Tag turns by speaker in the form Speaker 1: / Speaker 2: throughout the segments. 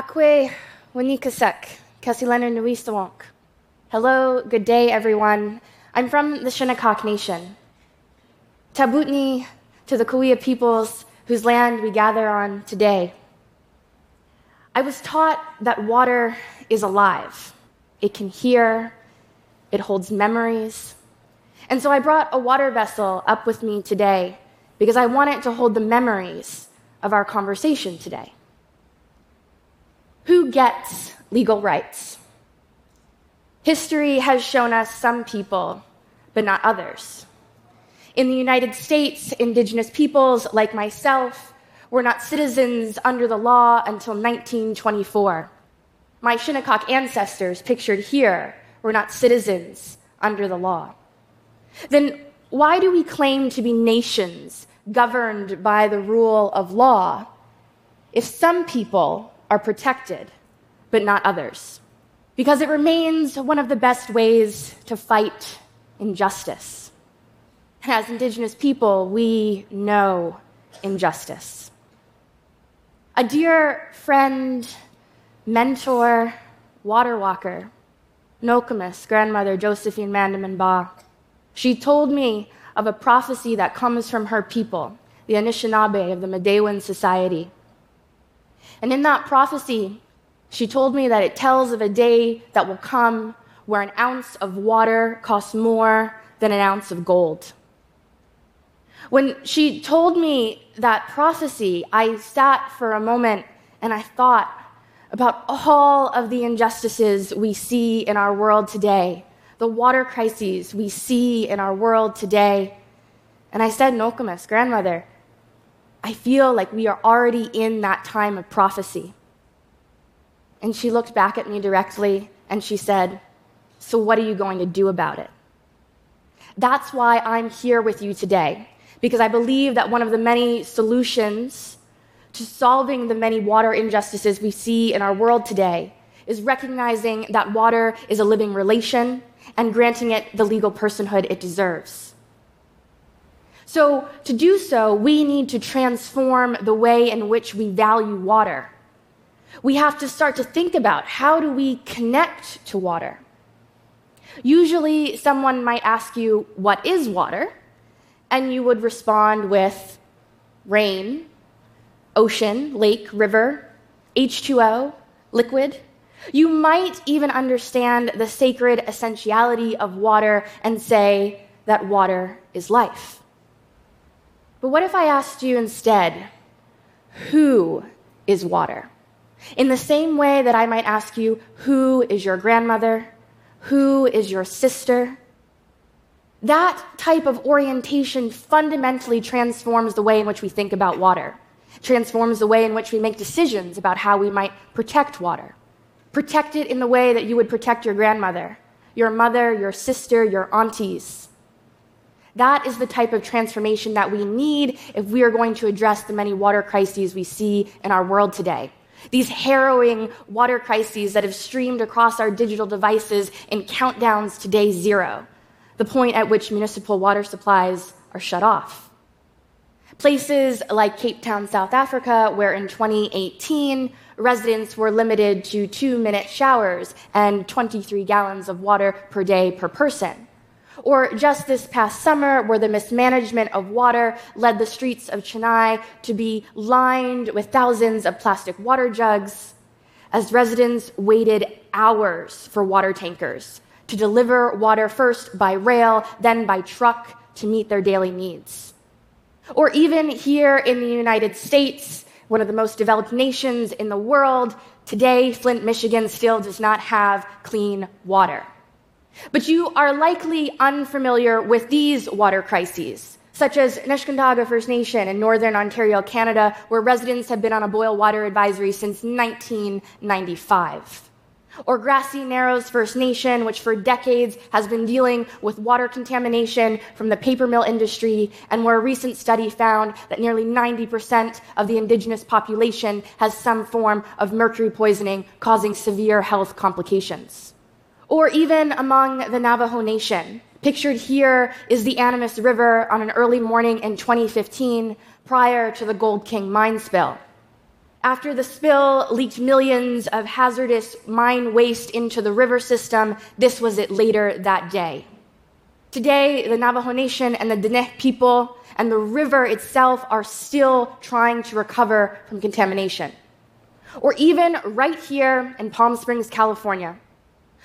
Speaker 1: Akwe Wanikasek, Kasilena Nuistawonk. Hello, good day, everyone. I'm from the Shinnecock Nation. Tabutni to the Cahuilla peoples whose land we gather on today. I was taught that water is alive. It can hear, it holds memories. And so I brought a water vessel up with me today because I want it to hold the memories of our conversation today. Who gets legal rights? History has shown us some people, but not others. In the United States, indigenous peoples like myself were not citizens under the law until 1924. My Shinnecock ancestors, pictured here, were not citizens under the law. Then why do we claim to be nations governed by the rule of law if some people are protected but not others? Because it remains one of the best ways to fight injustice. And as Indigenous people, we know injustice a dear friend, mentor, water walker, Nokomis, grandmother Josephine Mandamin Ba. She told me of a prophecy that comes from her people, the Anishinaabe of the Midewiwin Society. And in that prophecy, she told me that it tells of a day that will come where an ounce of water costs more than an ounce of gold. When she told me that prophecy, I sat for a moment and I thought about all of the injustices we see in our world today, the water crises we see in our world today. And I said, Nokomis, grandmother, I feel like we are already in that time of prophecy. And she looked back at me directly and she said, So what are you going to do about it? That's why I'm here with you today because I believe that one of the many solutions to solving the many water injustices we see in our world today is recognizing that water is a living relation and granting it the legal personhood it deserves. So, to do so, we need to transform the way in which we value water. We have to start to think about how do we connect to water. Usually, someone might ask you, What is water? and you would respond with rain, ocean, lake, river, H2O, liquid. You might even understand the sacred essentiality of water and say that water is life. But what if I asked you instead, who is water? In the same way that I might ask you, who is your grandmother? Who is your sister? That type of orientation fundamentally transforms the way in which we think about water, transforms the way in which we make decisions about how we might protect water. Protect it in the way that you would protect your grandmother, your mother, your sister, your aunties. That is the type of transformation that we need if we are going to address the many water crises we see in our world today. These harrowing water crises that have streamed across our digital devices in countdowns to day zero the point at which municipal water supplies are shut off. Places like Cape Town, South Africa, where in 2018 residents were limited to two minute showers and 23 gallons of water per day per person. Or just this past summer, where the mismanagement of water led the streets of Chennai to be lined with thousands of plastic water jugs, as residents waited hours for water tankers to deliver water first by rail, then by truck to meet their daily needs. Or even here in the United States, one of the most developed nations in the world, today Flint, Michigan still does not have clean water. But you are likely unfamiliar with these water crises, such as Nishnawbe First Nation in Northern Ontario, Canada, where residents have been on a boil water advisory since 1995 or Grassy Narrows First Nation, which for decades has been dealing with water contamination from the paper mill industry, and where a recent study found that nearly 90% of the indigenous population has some form of mercury poisoning causing severe health complications. Or even among the Navajo Nation. Pictured here is the Animas River on an early morning in 2015 prior to the Gold King mine spill. After the spill leaked millions of hazardous mine waste into the river system, this was it later that day. Today, the Navajo Nation and the Diné people and the river itself are still trying to recover from contamination. Or even right here in Palm Springs, California,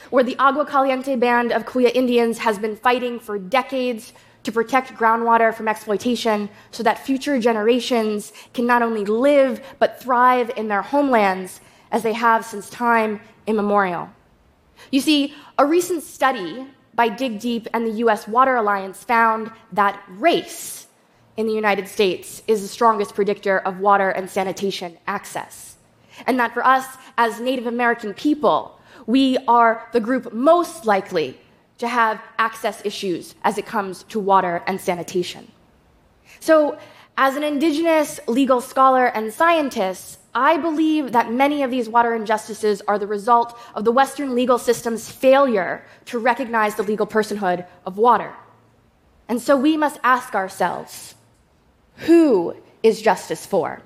Speaker 1: where the Agua Caliente Band of Cahuilla Indians has been fighting for decades to protect groundwater from exploitation so that future generations can not only live but thrive in their homelands as they have since time immemorial. You see, a recent study by Dig Deep and the US Water Alliance found that race in the United States is the strongest predictor of water and sanitation access. And that for us as Native American people, we are the group most likely to have access issues as it comes to water and sanitation. So, as an Indigenous legal scholar and scientist, I believe that many of these water injustices are the result of the Western legal system's failure to recognize the legal personhood of water. And so we must ask ourselves who is justice for?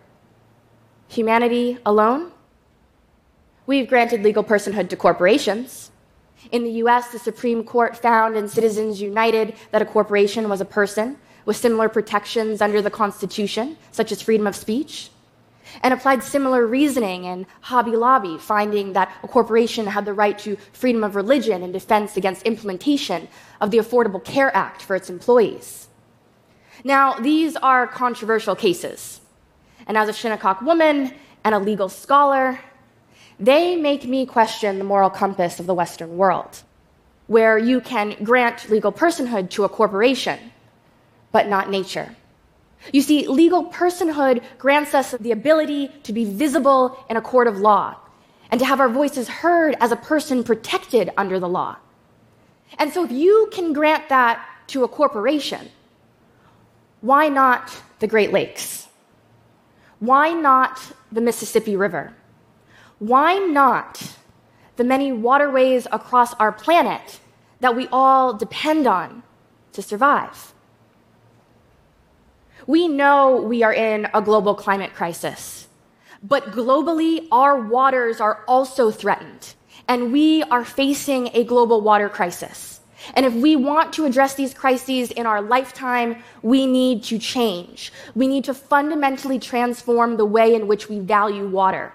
Speaker 1: Humanity alone? We've granted legal personhood to corporations. In the US, the Supreme Court found in Citizens United that a corporation was a person with similar protections under the Constitution, such as freedom of speech, and applied similar reasoning in Hobby Lobby, finding that a corporation had the right to freedom of religion and defense against implementation of the Affordable Care Act for its employees. Now, these are controversial cases. And as a Shinnecock woman and a legal scholar, they make me question the moral compass of the Western world, where you can grant legal personhood to a corporation, but not nature. You see, legal personhood grants us the ability to be visible in a court of law and to have our voices heard as a person protected under the law. And so, if you can grant that to a corporation, why not the Great Lakes? Why not the Mississippi River? Why not the many waterways across our planet that we all depend on to survive? We know we are in a global climate crisis, but globally, our waters are also threatened, and we are facing a global water crisis. And if we want to address these crises in our lifetime, we need to change. We need to fundamentally transform the way in which we value water.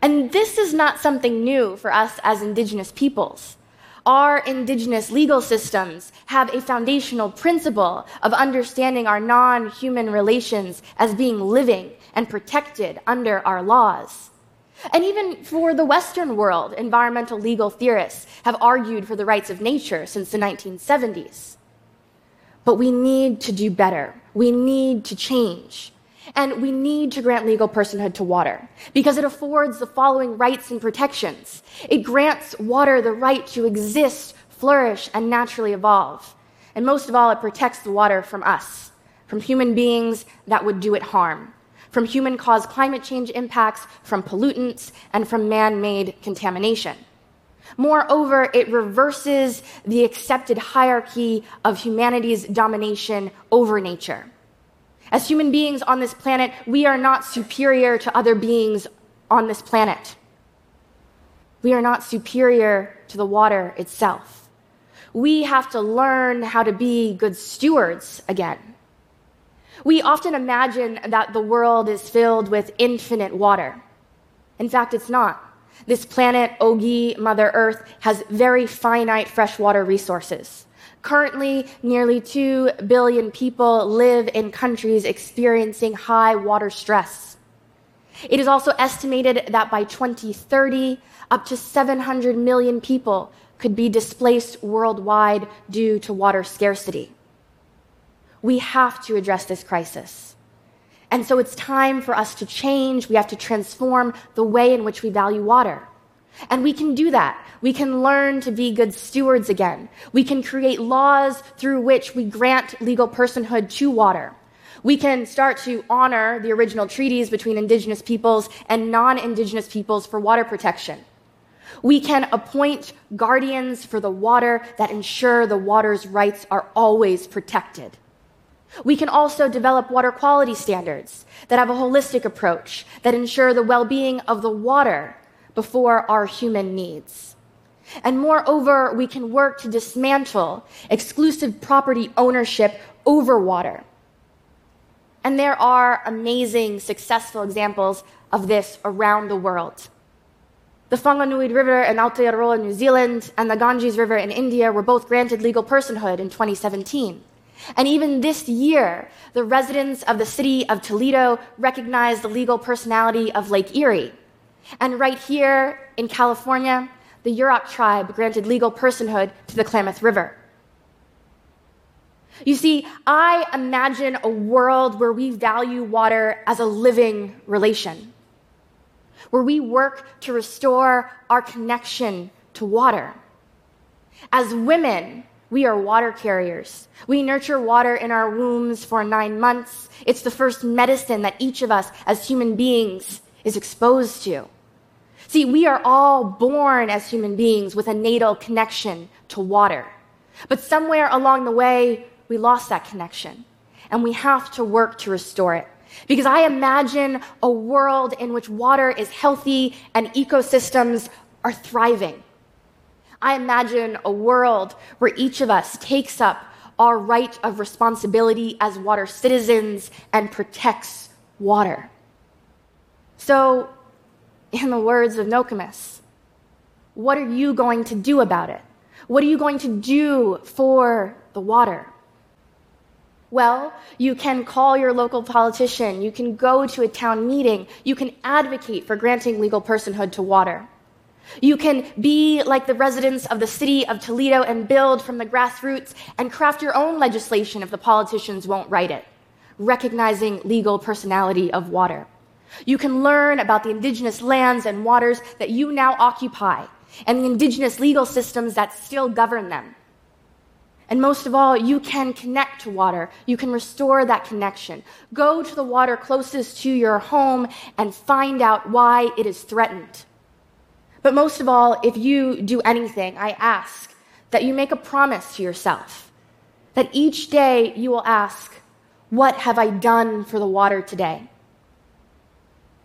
Speaker 1: And this is not something new for us as Indigenous peoples. Our Indigenous legal systems have a foundational principle of understanding our non human relations as being living and protected under our laws. And even for the Western world, environmental legal theorists have argued for the rights of nature since the 1970s. But we need to do better. We need to change. And we need to grant legal personhood to water because it affords the following rights and protections. It grants water the right to exist, flourish, and naturally evolve. And most of all, it protects the water from us, from human beings that would do it harm from human caused climate change impacts, from pollutants, and from man made contamination. Moreover, it reverses the accepted hierarchy of humanity's domination over nature. As human beings on this planet, we are not superior to other beings on this planet. We are not superior to the water itself. We have to learn how to be good stewards again. We often imagine that the world is filled with infinite water. In fact, it's not. This planet, Ogi, Mother Earth, has very finite freshwater resources. Currently, nearly 2 billion people live in countries experiencing high water stress. It is also estimated that by 2030, up to 700 million people could be displaced worldwide due to water scarcity. We have to address this crisis. And so it's time for us to change. We have to transform the way in which we value water. And we can do that. We can learn to be good stewards again. We can create laws through which we grant legal personhood to water. We can start to honor the original treaties between indigenous peoples and non indigenous peoples for water protection. We can appoint guardians for the water that ensure the water's rights are always protected. We can also develop water quality standards that have a holistic approach that ensure the well being of the water before our human needs. And moreover, we can work to dismantle exclusive property ownership over water. And there are amazing, successful examples of this around the world. The Whanganui River in Aotearoa, New Zealand, and the Ganges River in India were both granted legal personhood in 2017. And even this year, the residents of the city of Toledo recognized the legal personality of Lake Erie. And right here in California, the Yurok tribe granted legal personhood to the Klamath River. You see, I imagine a world where we value water as a living relation, where we work to restore our connection to water. As women, we are water carriers. We nurture water in our wombs for nine months. It's the first medicine that each of us as human beings is exposed to. See, we are all born as human beings with a natal connection to water. But somewhere along the way, we lost that connection. And we have to work to restore it. Because I imagine a world in which water is healthy and ecosystems are thriving. I imagine a world where each of us takes up our right of responsibility as water citizens and protects water. So, in the words of Nokomis, what are you going to do about it? What are you going to do for the water? Well, you can call your local politician, you can go to a town meeting, you can advocate for granting legal personhood to water. You can be like the residents of the city of Toledo and build from the grassroots and craft your own legislation if the politicians won't write it, recognizing legal personality of water. You can learn about the indigenous lands and waters that you now occupy and the indigenous legal systems that still govern them. And most of all, you can connect to water. You can restore that connection. Go to the water closest to your home and find out why it is threatened. But most of all, if you do anything, I ask that you make a promise to yourself that each day you will ask, What have I done for the water today?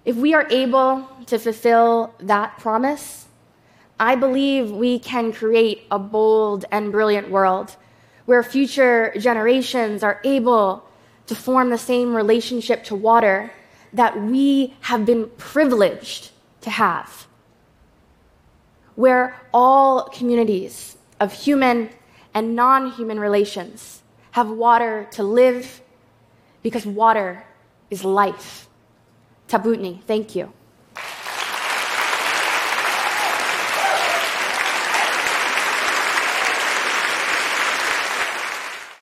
Speaker 1: If we are able to fulfill that promise, I believe we can create a bold and brilliant world where future generations are able to form the same relationship to water that we have been privileged to have where all communities of human and non human relations have water to live because water is life. Tabutni, thank you.